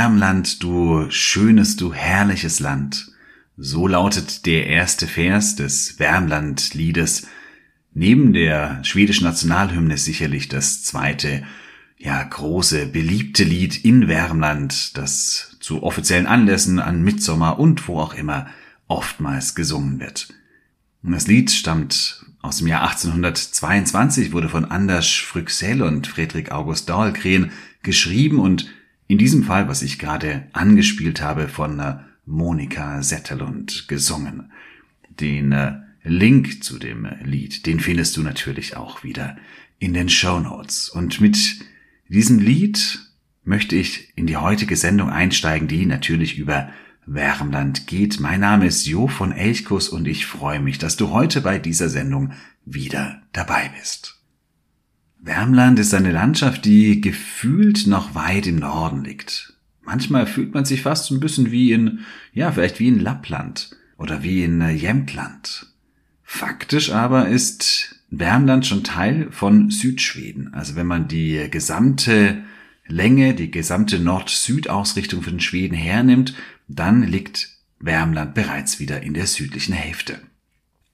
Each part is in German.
Ach, Wärmland, du schönes, du herrliches Land. So lautet der erste Vers des Wärmland-Liedes. Neben der schwedischen Nationalhymne sicherlich das zweite, ja, große, beliebte Lied in Wärmland, das zu offiziellen Anlässen an Mitsommer und wo auch immer oftmals gesungen wird. Das Lied stammt aus dem Jahr 1822, wurde von Anders Früxell und Friedrich August Dahlgren geschrieben und in diesem Fall, was ich gerade angespielt habe, von äh, Monika Setterlund gesungen. Den äh, Link zu dem Lied, den findest du natürlich auch wieder in den Show Notes. Und mit diesem Lied möchte ich in die heutige Sendung einsteigen, die natürlich über Wärmland geht. Mein Name ist Jo von Elchkus und ich freue mich, dass du heute bei dieser Sendung wieder dabei bist. Wärmland ist eine Landschaft, die gefühlt noch weit im Norden liegt. Manchmal fühlt man sich fast ein bisschen wie in, ja, vielleicht wie in Lappland oder wie in äh, Jämtland. Faktisch aber ist Wärmland schon Teil von Südschweden. Also wenn man die gesamte Länge, die gesamte Nord-Süd-Ausrichtung von Schweden hernimmt, dann liegt Wärmland bereits wieder in der südlichen Hälfte.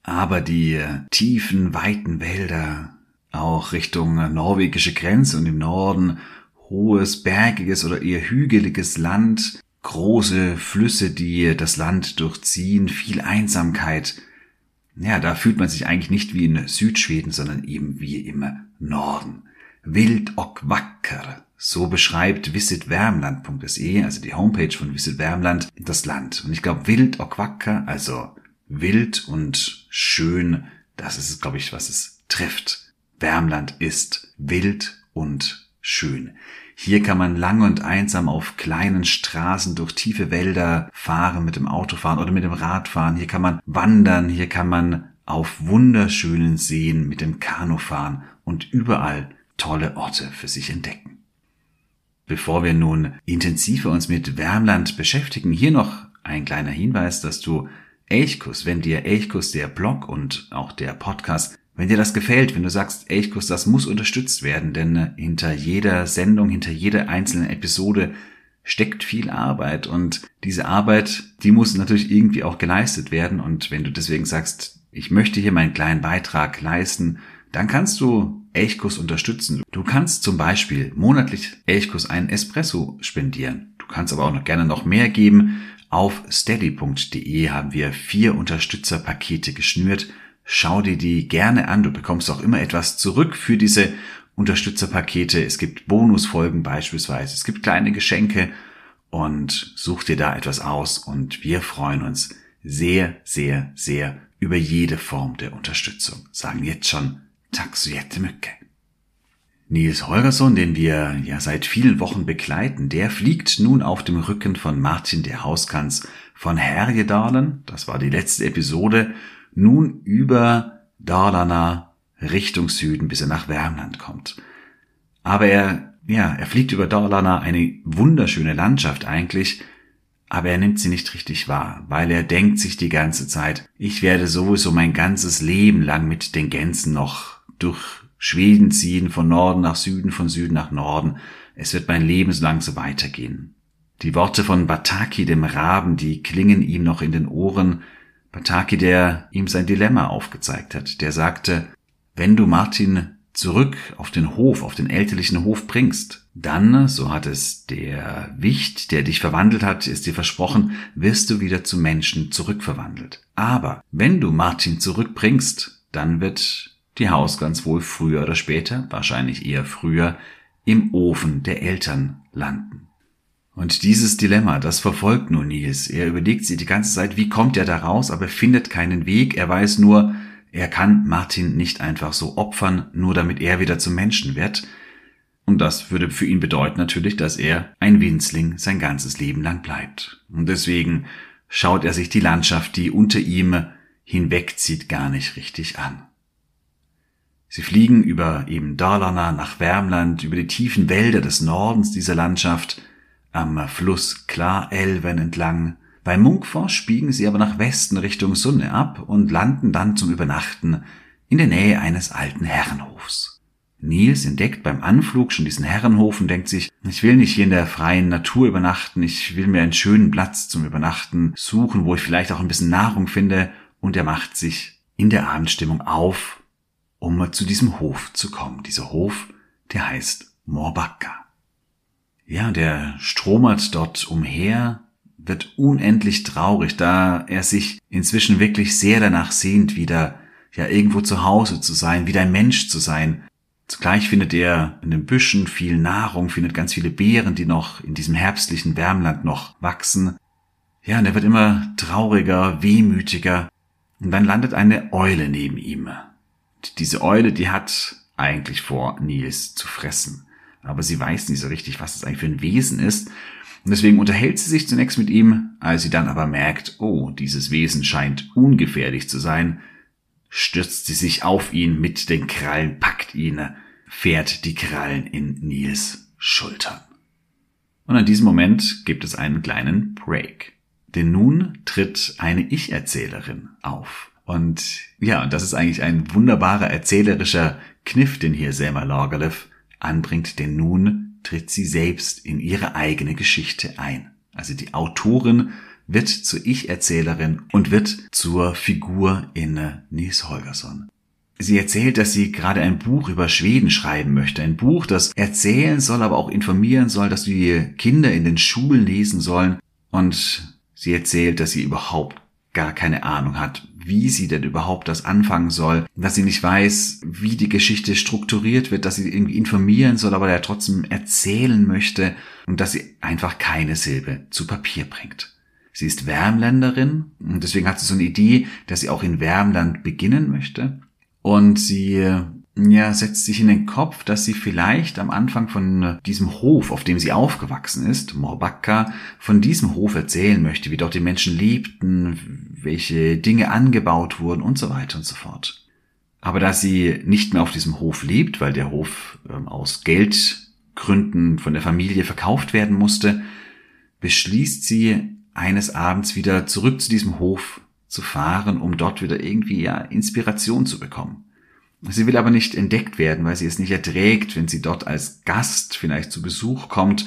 Aber die äh, tiefen, weiten Wälder, auch Richtung norwegische Grenze und im Norden hohes, bergiges oder eher hügeliges Land, große Flüsse, die das Land durchziehen, viel Einsamkeit. Ja, da fühlt man sich eigentlich nicht wie in Südschweden, sondern eben wie im Norden. Wild och wacker. So beschreibt visitwärmland.se, also die Homepage von Visit Wärmland, das Land. Und ich glaube, wild och wacker, also wild und schön, das ist, glaube ich, was es trifft. Wärmland ist wild und schön. Hier kann man lang und einsam auf kleinen Straßen durch tiefe Wälder fahren, mit dem Auto fahren oder mit dem Rad fahren. Hier kann man wandern, hier kann man auf wunderschönen Seen mit dem Kanu fahren und überall tolle Orte für sich entdecken. Bevor wir nun intensiver uns mit Wärmland beschäftigen, hier noch ein kleiner Hinweis, dass du Elchkus, wenn dir Elchkus der Blog und auch der Podcast wenn dir das gefällt, wenn du sagst, Elchkuss, das muss unterstützt werden, denn äh, hinter jeder Sendung, hinter jeder einzelnen Episode steckt viel Arbeit und diese Arbeit, die muss natürlich irgendwie auch geleistet werden und wenn du deswegen sagst, ich möchte hier meinen kleinen Beitrag leisten, dann kannst du Elchkuss unterstützen. Du kannst zum Beispiel monatlich Elchkuss einen Espresso spendieren. Du kannst aber auch noch gerne noch mehr geben. Auf steady.de haben wir vier Unterstützerpakete geschnürt Schau dir die gerne an. Du bekommst auch immer etwas zurück für diese Unterstützerpakete. Es gibt Bonusfolgen beispielsweise. Es gibt kleine Geschenke und such dir da etwas aus und wir freuen uns sehr, sehr, sehr über jede Form der Unterstützung. Sagen jetzt schon Tack så jättemycket. Nils Holgersson, den wir ja seit vielen Wochen begleiten, der fliegt nun auf dem Rücken von Martin der Hauskans von Härjedalen. Das war die letzte Episode nun über Dalarna Richtung Süden, bis er nach Wärmland kommt. Aber er, ja, er fliegt über Dalarna, eine wunderschöne Landschaft eigentlich, aber er nimmt sie nicht richtig wahr, weil er denkt sich die ganze Zeit, ich werde sowieso mein ganzes Leben lang mit den Gänsen noch durch Schweden ziehen, von Norden nach Süden, von Süden nach Norden. Es wird mein Leben lang so weitergehen. Die Worte von Bataki, dem Raben, die klingen ihm noch in den Ohren, Pataki, der ihm sein Dilemma aufgezeigt hat, der sagte, wenn du Martin zurück auf den Hof, auf den elterlichen Hof bringst, dann, so hat es der Wicht, der dich verwandelt hat, ist dir versprochen, wirst du wieder zu Menschen zurückverwandelt. Aber wenn du Martin zurückbringst, dann wird die Hausgans wohl früher oder später, wahrscheinlich eher früher, im Ofen der Eltern landen. Und dieses Dilemma, das verfolgt nun Nils. Er überlegt sich die ganze Zeit, wie kommt er da raus, aber findet keinen Weg. Er weiß nur, er kann Martin nicht einfach so opfern, nur damit er wieder zum Menschen wird. Und das würde für ihn bedeuten natürlich, dass er ein Winzling sein ganzes Leben lang bleibt. Und deswegen schaut er sich die Landschaft, die unter ihm hinwegzieht, gar nicht richtig an. Sie fliegen über eben Dalarna nach Wärmland, über die tiefen Wälder des Nordens dieser Landschaft, am Fluss Klarelven entlang. Bei Munkfors biegen sie aber nach Westen Richtung Sunne ab und landen dann zum Übernachten in der Nähe eines alten Herrenhofs. Nils entdeckt beim Anflug schon diesen Herrenhof und denkt sich, ich will nicht hier in der freien Natur übernachten, ich will mir einen schönen Platz zum Übernachten suchen, wo ich vielleicht auch ein bisschen Nahrung finde, und er macht sich in der Abendstimmung auf um zu diesem Hof zu kommen. Dieser Hof, der heißt Morbacca. Ja, der stromert dort umher, wird unendlich traurig, da er sich inzwischen wirklich sehr danach sehnt, wieder ja irgendwo zu Hause zu sein, wieder ein Mensch zu sein. Zugleich findet er in den Büschen viel Nahrung, findet ganz viele Beeren, die noch in diesem herbstlichen Wärmland noch wachsen. Ja, und er wird immer trauriger, wehmütiger, und dann landet eine Eule neben ihm diese Eule, die hat eigentlich vor, Nils zu fressen. Aber sie weiß nicht so richtig, was das eigentlich für ein Wesen ist. Und deswegen unterhält sie sich zunächst mit ihm, als sie dann aber merkt, oh, dieses Wesen scheint ungefährlich zu sein, stürzt sie sich auf ihn mit den Krallen, packt ihn, fährt die Krallen in Nils Schultern. Und an diesem Moment gibt es einen kleinen Break. Denn nun tritt eine Ich-Erzählerin auf. Und ja, und das ist eigentlich ein wunderbarer erzählerischer Kniff, den hier Selma Lagerlöf anbringt, denn nun tritt sie selbst in ihre eigene Geschichte ein. Also die Autorin wird zur Ich-Erzählerin und wird zur Figur in Nils Holgersson. Sie erzählt, dass sie gerade ein Buch über Schweden schreiben möchte. Ein Buch, das erzählen soll, aber auch informieren soll, dass die Kinder in den Schulen lesen sollen. Und sie erzählt, dass sie überhaupt gar keine Ahnung hat, wie sie denn überhaupt das anfangen soll, dass sie nicht weiß, wie die Geschichte strukturiert wird, dass sie irgendwie informieren soll, aber der trotzdem erzählen möchte und dass sie einfach keine Silbe zu Papier bringt. Sie ist Wärmländerin und deswegen hat sie so eine Idee, dass sie auch in Wärmland beginnen möchte. Und sie ja, setzt sich in den Kopf, dass sie vielleicht am Anfang von diesem Hof, auf dem sie aufgewachsen ist, Morbacca, von diesem Hof erzählen möchte, wie dort die Menschen lebten, welche Dinge angebaut wurden und so weiter und so fort. Aber da sie nicht mehr auf diesem Hof lebt, weil der Hof ähm, aus Geldgründen von der Familie verkauft werden musste, beschließt sie eines Abends wieder zurück zu diesem Hof zu fahren, um dort wieder irgendwie ja Inspiration zu bekommen. Sie will aber nicht entdeckt werden, weil sie es nicht erträgt, wenn sie dort als Gast vielleicht zu Besuch kommt,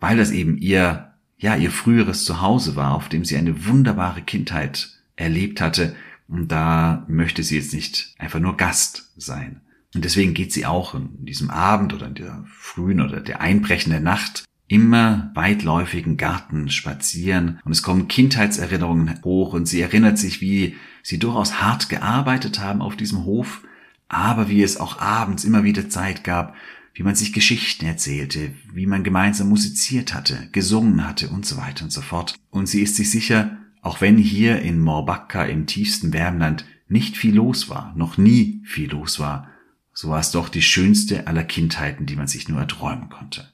weil das eben ihr, ja, ihr früheres Zuhause war, auf dem sie eine wunderbare Kindheit erlebt hatte. Und da möchte sie jetzt nicht einfach nur Gast sein. Und deswegen geht sie auch in diesem Abend oder in der frühen oder der einbrechenden Nacht immer weitläufigen Garten spazieren und es kommen Kindheitserinnerungen hoch und sie erinnert sich, wie sie durchaus hart gearbeitet haben auf diesem Hof, aber wie es auch abends immer wieder Zeit gab, wie man sich Geschichten erzählte, wie man gemeinsam musiziert hatte, gesungen hatte und so weiter und so fort. Und sie ist sich sicher, auch wenn hier in Morbacca im tiefsten Wärmland nicht viel los war, noch nie viel los war, so war es doch die schönste aller Kindheiten, die man sich nur erträumen konnte.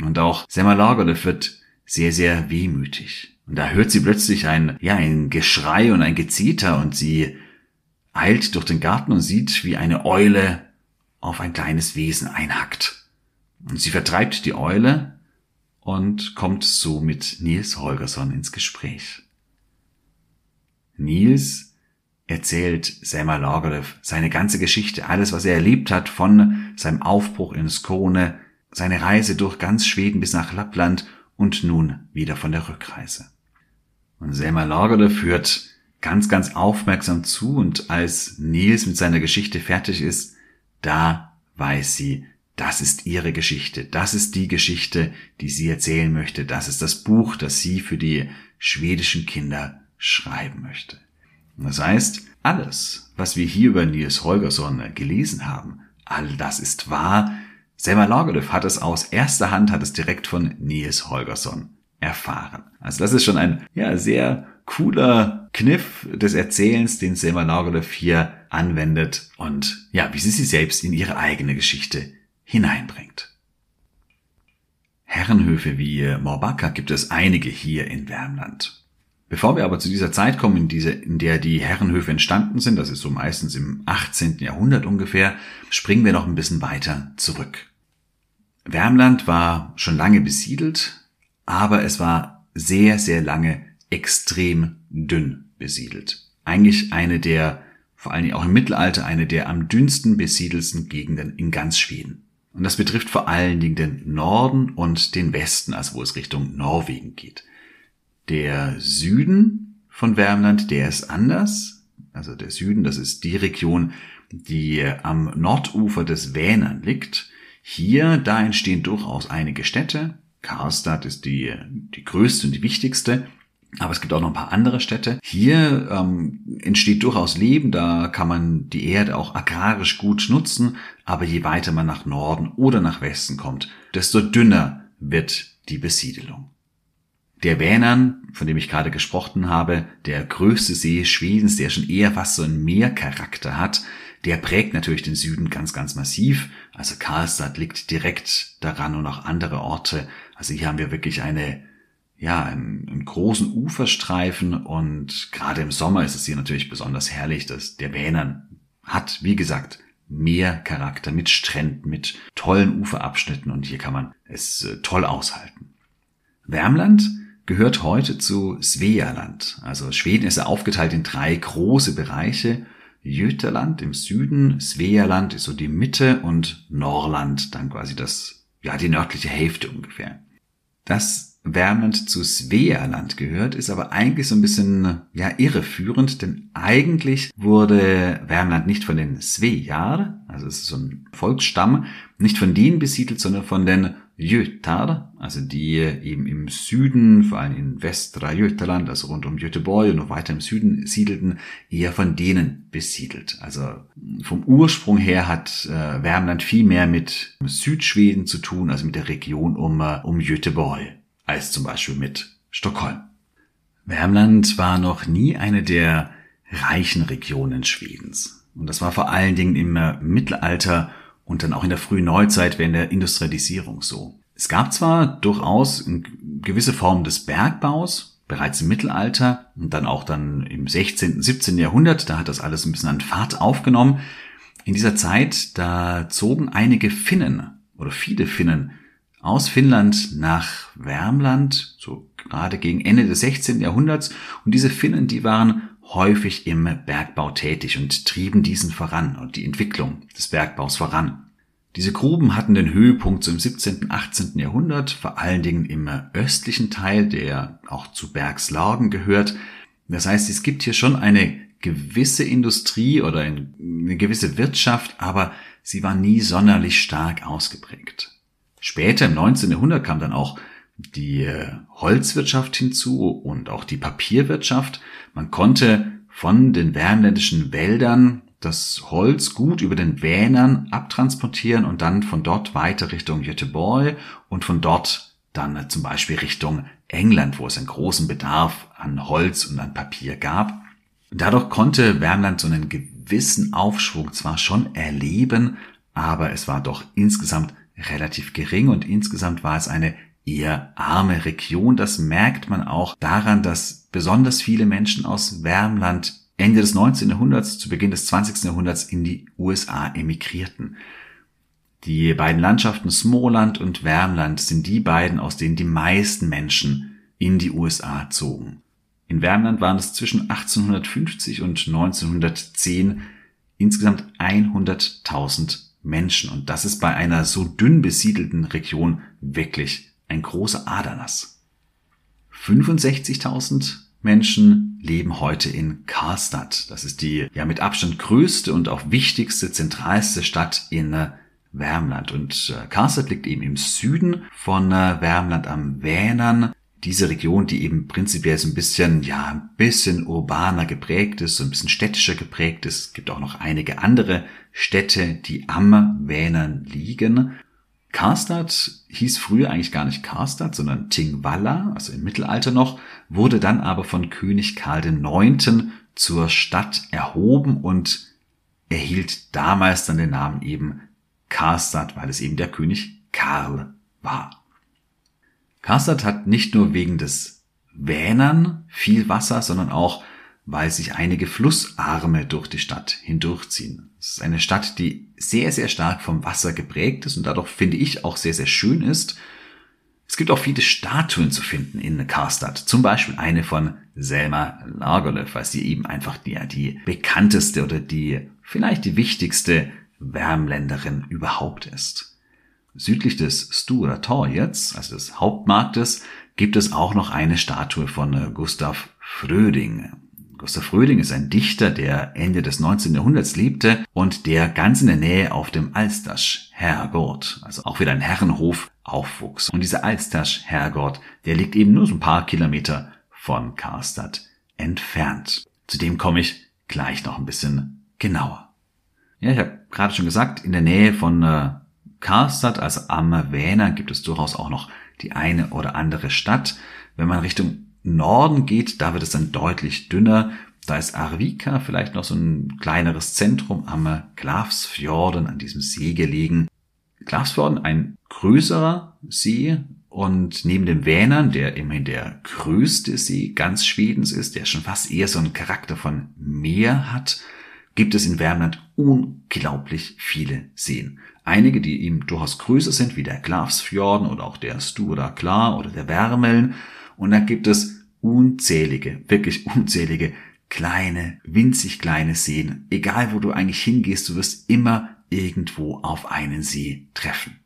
Und auch Selma Lagerlöf wird sehr, sehr wehmütig. Und da hört sie plötzlich ein, ja, ein Geschrei und ein Gezeter und sie eilt durch den Garten und sieht, wie eine Eule auf ein kleines Wesen einhackt. Und sie vertreibt die Eule und kommt so mit Nils Holgersson ins Gespräch. Nils erzählt Selma Lagerlöf seine ganze Geschichte, alles, was er erlebt hat, von seinem Aufbruch in Skone, seine Reise durch ganz Schweden bis nach Lappland und nun wieder von der Rückreise. Und Selma Lagerlöf führt ganz, ganz aufmerksam zu und als Nils mit seiner Geschichte fertig ist, da weiß sie, das ist ihre Geschichte, das ist die Geschichte, die sie erzählen möchte, das ist das Buch, das sie für die schwedischen Kinder schreiben möchte. Das heißt, alles, was wir hier über Nils Holgersson gelesen haben, all das ist wahr. Selma Lagerlöf hat es aus erster Hand, hat es direkt von Nils Holgersson erfahren. Also das ist schon ein ja, sehr cooler Kniff des Erzählens, den Selma Lagerlöf hier anwendet und ja, wie sie sie selbst in ihre eigene Geschichte hineinbringt. Herrenhöfe wie Morbacca gibt es einige hier in Wärmland. Bevor wir aber zu dieser Zeit kommen, in, diese, in der die Herrenhöfe entstanden sind, das ist so meistens im 18. Jahrhundert ungefähr, springen wir noch ein bisschen weiter zurück. Wärmland war schon lange besiedelt, aber es war sehr, sehr lange extrem dünn besiedelt. Eigentlich eine der, vor allen Dingen auch im Mittelalter, eine der am dünnsten besiedelsten Gegenden in ganz Schweden. Und das betrifft vor allen Dingen den Norden und den Westen, also wo es Richtung Norwegen geht. Der Süden von Wärmland, der ist anders. Also der Süden, das ist die Region, die am Nordufer des Vänern liegt. Hier, da entstehen durchaus einige Städte. Karlstad ist die, die größte und die wichtigste. Aber es gibt auch noch ein paar andere Städte. Hier ähm, entsteht durchaus Leben, da kann man die Erde auch agrarisch gut nutzen, aber je weiter man nach Norden oder nach Westen kommt, desto dünner wird die Besiedelung. Der Vänern, von dem ich gerade gesprochen habe, der größte See Schwedens, der schon eher fast so einen Meercharakter hat, der prägt natürlich den Süden ganz, ganz massiv. Also Karlstad liegt direkt daran und auch andere Orte. Also hier haben wir wirklich eine ja, einen, einen großen Uferstreifen und gerade im Sommer ist es hier natürlich besonders herrlich, dass der Vänern hat, wie gesagt, mehr Charakter mit Stränden, mit tollen Uferabschnitten und hier kann man es äh, toll aushalten. Wärmland gehört heute zu Svealand. Also Schweden ist ja aufgeteilt in drei große Bereiche. Götaland im Süden, Svealand ist so die Mitte und Norrland dann quasi das, ja, die nördliche Hälfte ungefähr. Das Wärmland zu Svealand gehört, ist aber eigentlich so ein bisschen ja irreführend, denn eigentlich wurde Wärmland nicht von den Svejar, also es ist so ein Volksstamm, nicht von denen besiedelt, sondern von den Jötar, also die eben im Süden, vor allem in Westra Götaland, also rund um Göteborg und noch weiter im Süden siedelten, eher von denen besiedelt. Also vom Ursprung her hat äh, Wärmland viel mehr mit Südschweden zu tun, also mit der Region um, äh, um Göteborg als zum Beispiel mit Stockholm. Wärmland war noch nie eine der reichen Regionen Schwedens. Und das war vor allen Dingen im Mittelalter und dann auch in der frühen Neuzeit während der Industrialisierung so. Es gab zwar durchaus gewisse Formen des Bergbaus, bereits im Mittelalter und dann auch dann im 16., 17. Jahrhundert, da hat das alles ein bisschen an Fahrt aufgenommen. In dieser Zeit, da zogen einige Finnen oder viele Finnen aus Finnland nach Wärmland, so gerade gegen Ende des 16. Jahrhunderts. Und diese Finnen, die waren häufig im Bergbau tätig und trieben diesen voran und die Entwicklung des Bergbaus voran. Diese Gruben hatten den Höhepunkt so im 17., 18. Jahrhundert, vor allen Dingen im östlichen Teil, der auch zu Bergslagen gehört. Das heißt, es gibt hier schon eine gewisse Industrie oder eine gewisse Wirtschaft, aber sie war nie sonderlich stark ausgeprägt. Später im 19. Jahrhundert kam dann auch die äh, Holzwirtschaft hinzu und auch die Papierwirtschaft. Man konnte von den wärmländischen Wäldern das Holz gut über den Vänern abtransportieren und dann von dort weiter Richtung Göteborg und von dort dann zum Beispiel Richtung England, wo es einen großen Bedarf an Holz und an Papier gab. Dadurch konnte Wärmland so einen gewissen Aufschwung zwar schon erleben, aber es war doch insgesamt relativ gering und insgesamt war es eine eher arme Region. Das merkt man auch daran, dass besonders viele Menschen aus Wärmland Ende des 19. Jahrhunderts zu Beginn des 20. Jahrhunderts in die USA emigrierten. Die beiden Landschaften Smoland und Wärmland sind die beiden, aus denen die meisten Menschen in die USA zogen. In Wärmland waren es zwischen 1850 und 1910 insgesamt 100.000 Menschen. Und das ist bei einer so dünn besiedelten Region wirklich ein großer Aderlass. 65.000 Menschen leben heute in Karlstad. Das ist die ja mit Abstand größte und auch wichtigste, zentralste Stadt in Wärmland. Und äh, Karstadt liegt eben im Süden von äh, Wärmland am Vänern. Diese Region, die eben prinzipiell so ein bisschen, ja, ein bisschen urbaner geprägt ist, so ein bisschen städtischer geprägt ist. Es gibt auch noch einige andere Städte, die am Vänern liegen. Karstadt hieß früher eigentlich gar nicht Karstadt, sondern Tingvalla, also im Mittelalter noch, wurde dann aber von König Karl IX. zur Stadt erhoben und erhielt damals dann den Namen eben Karstadt, weil es eben der König Karl war. Karstadt hat nicht nur wegen des Vänern viel Wasser, sondern auch, weil sich einige Flussarme durch die Stadt hindurchziehen. Es ist eine Stadt, die sehr, sehr stark vom Wasser geprägt ist und dadurch finde ich auch sehr, sehr schön ist. Es gibt auch viele Statuen zu finden in Karstadt. Zum Beispiel eine von Selma Lagerlöf, weil sie eben einfach die, die bekannteste oder die vielleicht die wichtigste Wärmländerin überhaupt ist. Südlich des Stura Tor jetzt, also des Hauptmarktes, gibt es auch noch eine Statue von äh, Gustav Fröding. Gustav Fröding ist ein Dichter, der Ende des 19. Jahrhunderts lebte und der ganz in der Nähe auf dem Alstasch Herrgott, also auch wieder ein Herrenhof, aufwuchs. Und dieser Alstasch Herrgott, der liegt eben nur so ein paar Kilometer von Karstadt entfernt. Zu dem komme ich gleich noch ein bisschen genauer. Ja, ich habe gerade schon gesagt, in der Nähe von äh, Karstadt, also am Wähner, gibt es durchaus auch noch die eine oder andere Stadt. Wenn man Richtung Norden geht, da wird es dann deutlich dünner. Da ist Arvika vielleicht noch so ein kleineres Zentrum am Glavsfjorden, an diesem See gelegen. Glavsfjorden, ein größerer See und neben dem Vänern, der immerhin der größte See ganz Schwedens ist, der schon fast eher so einen Charakter von Meer hat, gibt es in Värmland unglaublich viele Seen. Einige, die eben durchaus größer sind, wie der Glavsfjorden oder auch der Stura Klar oder der Wärmeln. Und dann gibt es unzählige, wirklich unzählige kleine, winzig kleine Seen. Egal wo du eigentlich hingehst, du wirst immer irgendwo auf einen See treffen.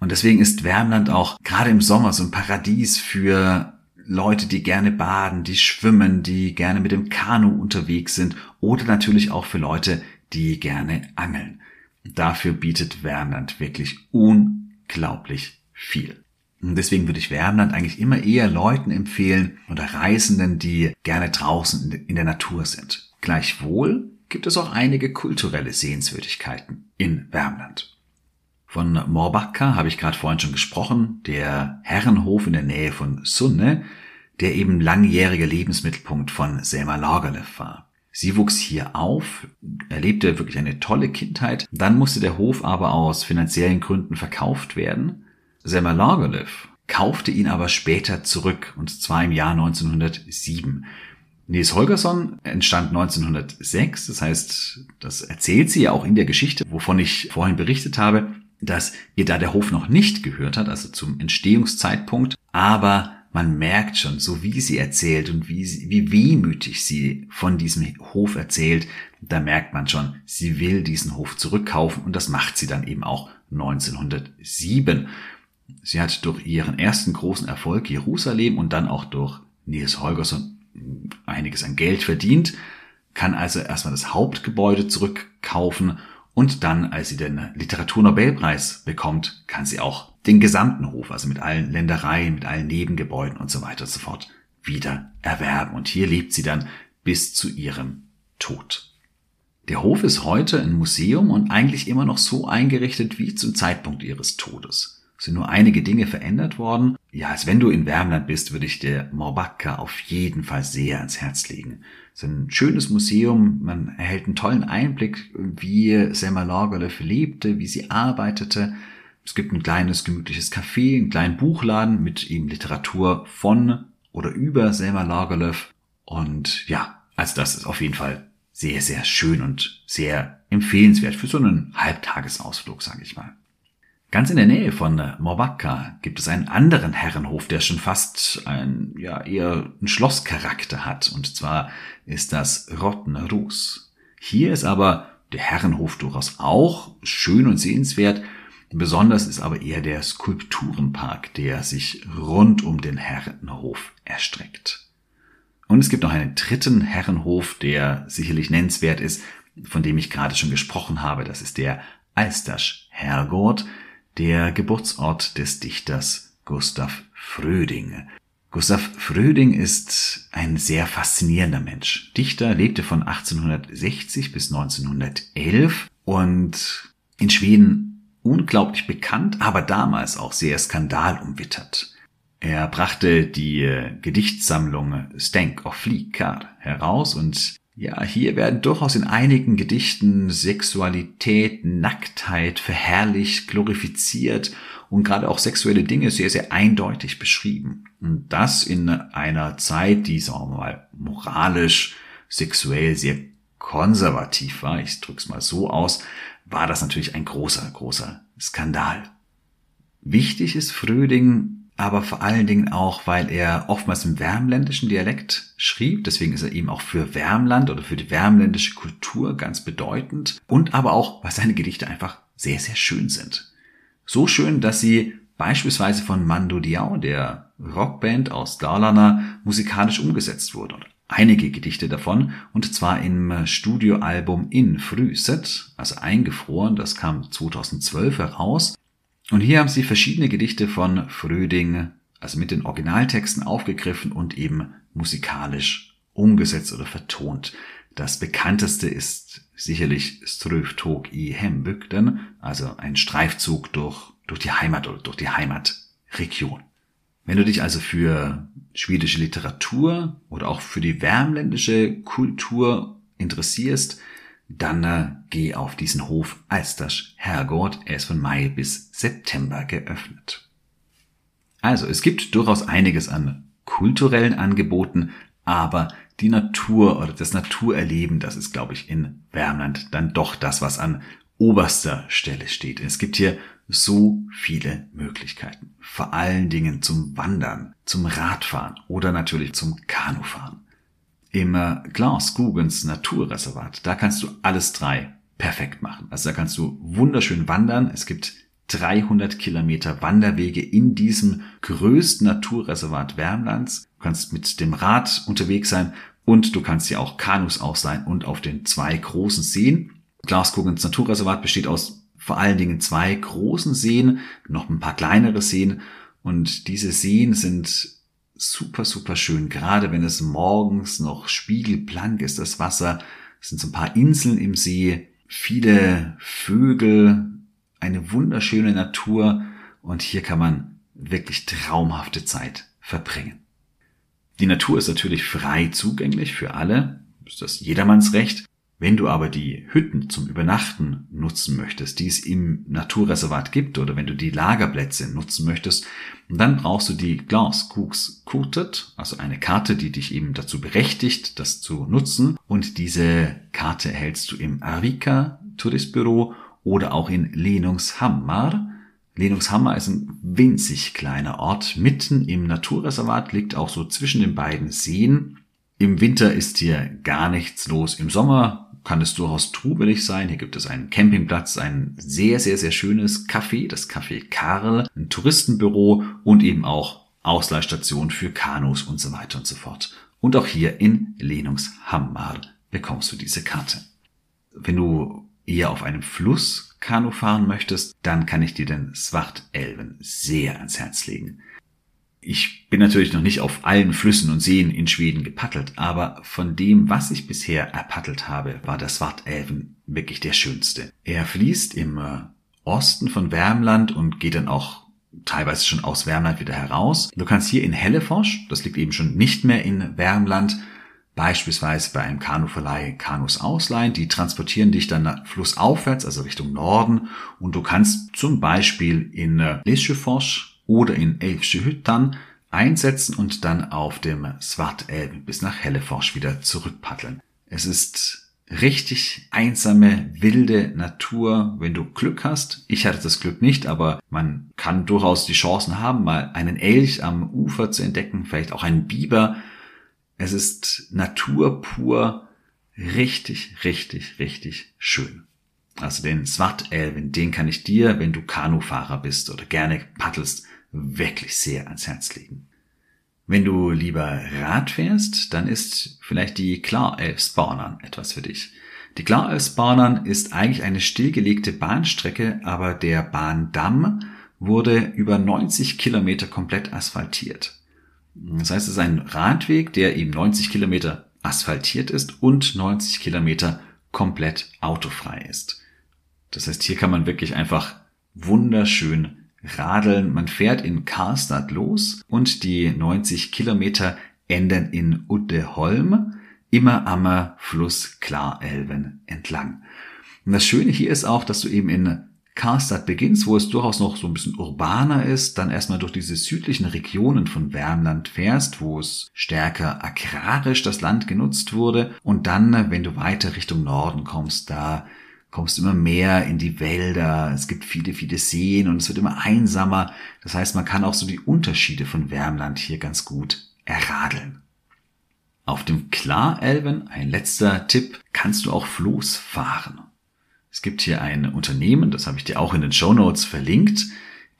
Und deswegen ist Wärmland auch gerade im Sommer so ein Paradies für Leute, die gerne baden, die schwimmen, die gerne mit dem Kanu unterwegs sind oder natürlich auch für Leute, die gerne angeln. Dafür bietet Wärmland wirklich unglaublich viel. Und deswegen würde ich Wärmland eigentlich immer eher Leuten empfehlen oder Reisenden, die gerne draußen in der Natur sind. Gleichwohl gibt es auch einige kulturelle Sehenswürdigkeiten in Wärmland. Von Morbacka habe ich gerade vorhin schon gesprochen, der Herrenhof in der Nähe von Sunne, der eben langjähriger Lebensmittelpunkt von Selma Lagerlöf war. Sie wuchs hier auf, erlebte wirklich eine tolle Kindheit, dann musste der Hof aber aus finanziellen Gründen verkauft werden. Selma Lagerlöf kaufte ihn aber später zurück, und zwar im Jahr 1907. Nils Holgersson entstand 1906, das heißt, das erzählt sie ja auch in der Geschichte, wovon ich vorhin berichtet habe dass ihr da der Hof noch nicht gehört hat, also zum Entstehungszeitpunkt, aber man merkt schon, so wie sie erzählt und wie, wie wehmütig sie von diesem Hof erzählt, da merkt man schon, sie will diesen Hof zurückkaufen und das macht sie dann eben auch 1907. Sie hat durch ihren ersten großen Erfolg Jerusalem und dann auch durch Nils Holgersson einiges an Geld verdient, kann also erstmal das Hauptgebäude zurückkaufen und dann, als sie den Literaturnobelpreis bekommt, kann sie auch den gesamten Hof, also mit allen Ländereien, mit allen Nebengebäuden und so weiter und so fort, wieder erwerben. Und hier lebt sie dann bis zu ihrem Tod. Der Hof ist heute ein Museum und eigentlich immer noch so eingerichtet wie zum Zeitpunkt ihres Todes. Sind nur einige Dinge verändert worden. Ja, als wenn du in Wärmland bist, würde ich dir Morbacca auf jeden Fall sehr ans Herz legen. Es ist ein schönes Museum, man erhält einen tollen Einblick, wie Selma Lagerlöf lebte, wie sie arbeitete. Es gibt ein kleines gemütliches Café, einen kleinen Buchladen mit eben Literatur von oder über Selma Lagerlöf. Und ja, also das ist auf jeden Fall sehr, sehr schön und sehr empfehlenswert für so einen Halbtagesausflug, sage ich mal. Ganz in der Nähe von Morbacca gibt es einen anderen Herrenhof, der schon fast ein, ja, eher ein Schlosscharakter hat. Und zwar ist das Rottenrus. Hier ist aber der Herrenhof durchaus auch schön und sehenswert. Besonders ist aber eher der Skulpturenpark, der sich rund um den Herrenhof erstreckt. Und es gibt noch einen dritten Herrenhof, der sicherlich nennenswert ist, von dem ich gerade schon gesprochen habe. Das ist der Alstasch Hergott, der Geburtsort des Dichters Gustav Fröding. Gustav Fröding ist ein sehr faszinierender Mensch. Dichter lebte von 1860 bis 1911 und in Schweden unglaublich bekannt, aber damals auch sehr skandalumwittert. Er brachte die Gedichtsammlung Stank of Flickar heraus und ja, hier werden durchaus in einigen Gedichten Sexualität, Nacktheit verherrlicht, glorifiziert und gerade auch sexuelle Dinge sehr, sehr eindeutig beschrieben. Und das in einer Zeit, die, sagen wir mal, moralisch, sexuell sehr konservativ war, ich drück's mal so aus, war das natürlich ein großer, großer Skandal. Wichtig ist Fröding aber vor allen Dingen auch, weil er oftmals im wärmländischen Dialekt schrieb. Deswegen ist er eben auch für Wärmland oder für die wärmländische Kultur ganz bedeutend. Und aber auch, weil seine Gedichte einfach sehr, sehr schön sind. So schön, dass sie beispielsweise von Mando Diao, der Rockband aus Dalarna, musikalisch umgesetzt wurden. Einige Gedichte davon, und zwar im Studioalbum In Frühset, also eingefroren, das kam 2012 heraus. Und hier haben sie verschiedene Gedichte von Fröding, also mit den Originaltexten aufgegriffen und eben musikalisch umgesetzt oder vertont. Das bekannteste ist sicherlich Ströftog i Hembygden, also ein Streifzug durch, durch die Heimat oder durch die Heimatregion. Wenn du dich also für schwedische Literatur oder auch für die wärmländische Kultur interessierst, dann äh, geh auf diesen Hof Alsters Herrgott. Er ist von Mai bis September geöffnet. Also, es gibt durchaus einiges an kulturellen Angeboten, aber die Natur oder das Naturerleben, das ist, glaube ich, in Wärmland dann doch das, was an oberster Stelle steht. Es gibt hier so viele Möglichkeiten. Vor allen Dingen zum Wandern, zum Radfahren oder natürlich zum Kanufahren im Glaskugens Naturreservat, da kannst du alles drei perfekt machen. Also da kannst du wunderschön wandern. Es gibt 300 Kilometer Wanderwege in diesem größten Naturreservat Wärmlands. Du kannst mit dem Rad unterwegs sein und du kannst ja auch Kanus ausleihen und auf den zwei großen Seen. Glaskugens Naturreservat besteht aus vor allen Dingen zwei großen Seen, noch ein paar kleinere Seen und diese Seen sind super, super schön. Gerade wenn es morgens noch spiegelblank ist, das Wasser. Es sind so ein paar Inseln im See, viele Vögel, eine wunderschöne Natur und hier kann man wirklich traumhafte Zeit verbringen. Die Natur ist natürlich frei zugänglich für alle, ist das jedermanns Recht. Wenn du aber die Hütten zum Übernachten nutzen möchtest, die es im Naturreservat gibt, oder wenn du die Lagerplätze nutzen möchtest, dann brauchst du die Glaskuks Kurtet, also eine Karte, die dich eben dazu berechtigt, das zu nutzen. Und diese Karte erhältst du im Arvika Touristbüro oder auch in Lenungshammar. Lenungshammar ist ein winzig kleiner Ort mitten im Naturreservat, liegt auch so zwischen den beiden Seen. Im Winter ist hier gar nichts los. Im Sommer kann es durchaus trubelig sein. Hier gibt es einen Campingplatz, ein sehr, sehr, sehr schönes Café, das Café Karl, ein Touristenbüro und eben auch Ausleihstationen für Kanus und so weiter und so fort. Und auch hier in Lenungshammar bekommst du diese Karte. Wenn du eher auf einem Fluss Kanu fahren möchtest, dann kann ich dir den Svartelven sehr ans Herz legen. Ich bin natürlich noch nicht auf allen Flüssen und Seen in Schweden gepaddelt, aber von dem, was ich bisher erpaddelt habe, war der Svartelven wirklich der schönste. Er fließt im äh, Osten von Wärmland und geht dann auch teilweise schon aus Wärmland wieder heraus. Du kannst hier in Helleforsch, das liegt eben schon nicht mehr in Wärmland, beispielsweise bei einem Kanuverleih Kanus ausleihen. Die transportieren dich dann flussaufwärts, also Richtung Norden. Und du kannst zum Beispiel in äh, Lesjöfors oder in Elfsche einsetzen und dann auf dem Svartelv bis nach Helleforsch wieder zurückpaddeln. Es ist richtig einsame, wilde Natur, wenn du Glück hast. Ich hatte das Glück nicht, aber man kann durchaus die Chancen haben, mal einen Elch am Ufer zu entdecken, vielleicht auch einen Biber. Es ist Natur pur, richtig, richtig, richtig schön. Also den Svartelven, den kann ich dir, wenn du Kanufahrer bist oder gerne paddelst, wirklich sehr ans Herz legen. Wenn du lieber Rad fährst, dann ist vielleicht die Klarelf Spawnern etwas für dich. Die Klarälvsbanan ist eigentlich eine stillgelegte Bahnstrecke, aber der Bahndamm wurde über 90 Kilometer komplett asphaltiert. Das heißt, es ist ein Radweg, der eben 90 Kilometer asphaltiert ist und 90 Kilometer komplett autofrei ist. Das heißt, hier kann man wirklich einfach wunderschön radeln. Man fährt in Karstadt los und die 90 Kilometer enden in Uddeholm, immer am Fluss Klarelven entlang. Und das Schöne hier ist auch, dass du eben in Karstadt beginnst, wo es durchaus noch so ein bisschen urbaner ist, dann erstmal durch diese südlichen Regionen von Wärmland fährst, wo es stärker agrarisch das Land genutzt wurde und dann, wenn du weiter Richtung Norden kommst, da kommst immer mehr in die Wälder, es gibt viele, viele Seen und es wird immer einsamer. Das heißt, man kann auch so die Unterschiede von Wärmland hier ganz gut erradeln. Auf dem Klarelven, ein letzter Tipp, kannst du auch Floß fahren. Es gibt hier ein Unternehmen, das habe ich dir auch in den Show Notes verlinkt.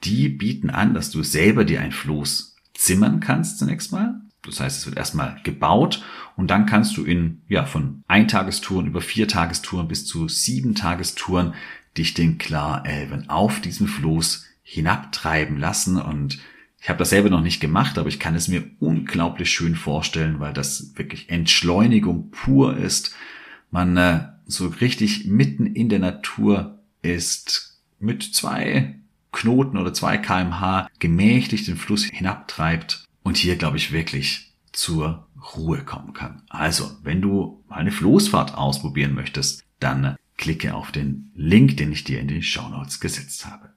Die bieten an, dass du selber dir ein Floß zimmern kannst zunächst mal. Das heißt, es wird erstmal gebaut und dann kannst du in, ja, von Eintagestouren über vier Tagestouren bis zu sieben Tagestouren dich den Klarelven auf diesem Floß hinabtreiben lassen und ich habe das selber noch nicht gemacht, aber ich kann es mir unglaublich schön vorstellen, weil das wirklich Entschleunigung pur ist. Man äh, so richtig mitten in der Natur ist, mit zwei Knoten oder zwei kmh gemächlich den Fluss hinabtreibt und hier, glaube ich, wirklich zur Ruhe kommen kann. Also, wenn du eine Floßfahrt ausprobieren möchtest, dann klicke auf den Link, den ich dir in die Show Notes gesetzt habe.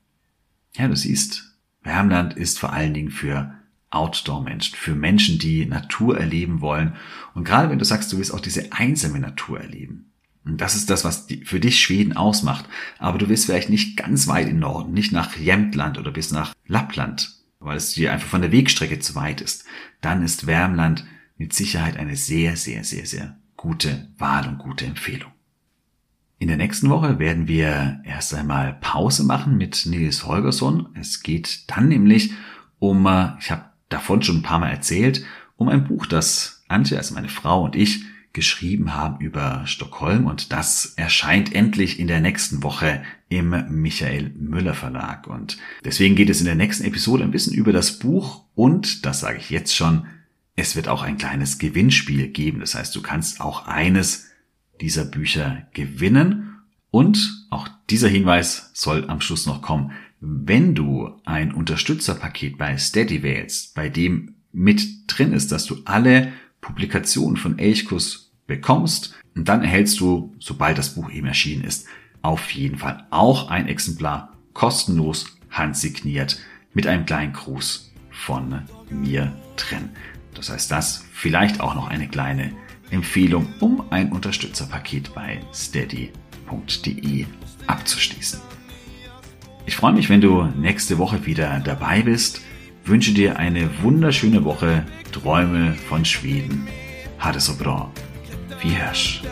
Ja, du siehst, Wärmland ist vor allen Dingen für Outdoor-Menschen, für Menschen, die Natur erleben wollen. Und gerade wenn du sagst, du willst auch diese einsame Natur erleben, und das ist das, was für dich Schweden ausmacht. Aber du willst vielleicht nicht ganz weit in Norden, nicht nach Jämtland oder bis nach Lappland, weil es dir einfach von der Wegstrecke zu weit ist. Dann ist Wärmland mit Sicherheit eine sehr, sehr, sehr, sehr gute Wahl und gute Empfehlung. In der nächsten Woche werden wir erst einmal Pause machen mit Nils Holgersson. Es geht dann nämlich um, äh, ich habe davon schon ein paar Mal erzählt, um ein Buch, das Antje, also meine Frau und ich geschrieben haben über Stockholm und das erscheint endlich in der nächsten Woche im Michael Müller Verlag und deswegen geht es in der nächsten Episode ein bisschen über das Buch und, das sage ich jetzt schon, es wird auch ein kleines Gewinnspiel geben. Das heißt, du kannst auch eines dieser Bücher gewinnen und auch dieser Hinweis soll am Schluss noch kommen. Wenn du ein Unterstützerpaket bei Steady wählst, bei dem mit drin ist, dass du alle Publikationen von Elchkus bekommst. Und dann erhältst du, sobald das Buch eben erschienen ist, auf jeden Fall auch ein Exemplar kostenlos handsigniert mit einem kleinen Gruß von mir drin. Das heißt, das vielleicht auch noch eine kleine Empfehlung, um ein Unterstützerpaket bei steady.de abzuschließen. Ich freue mich, wenn du nächste Woche wieder dabei bist. Wünsche dir eine wunderschöne Woche. Träume von Schweden. Ha det så bra. Vi hörs.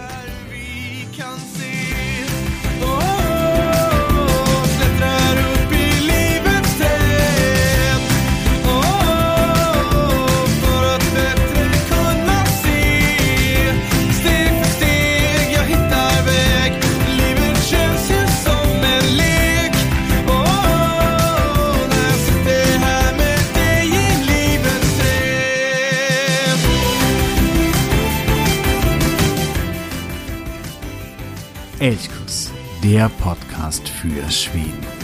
Podcast für Schweden.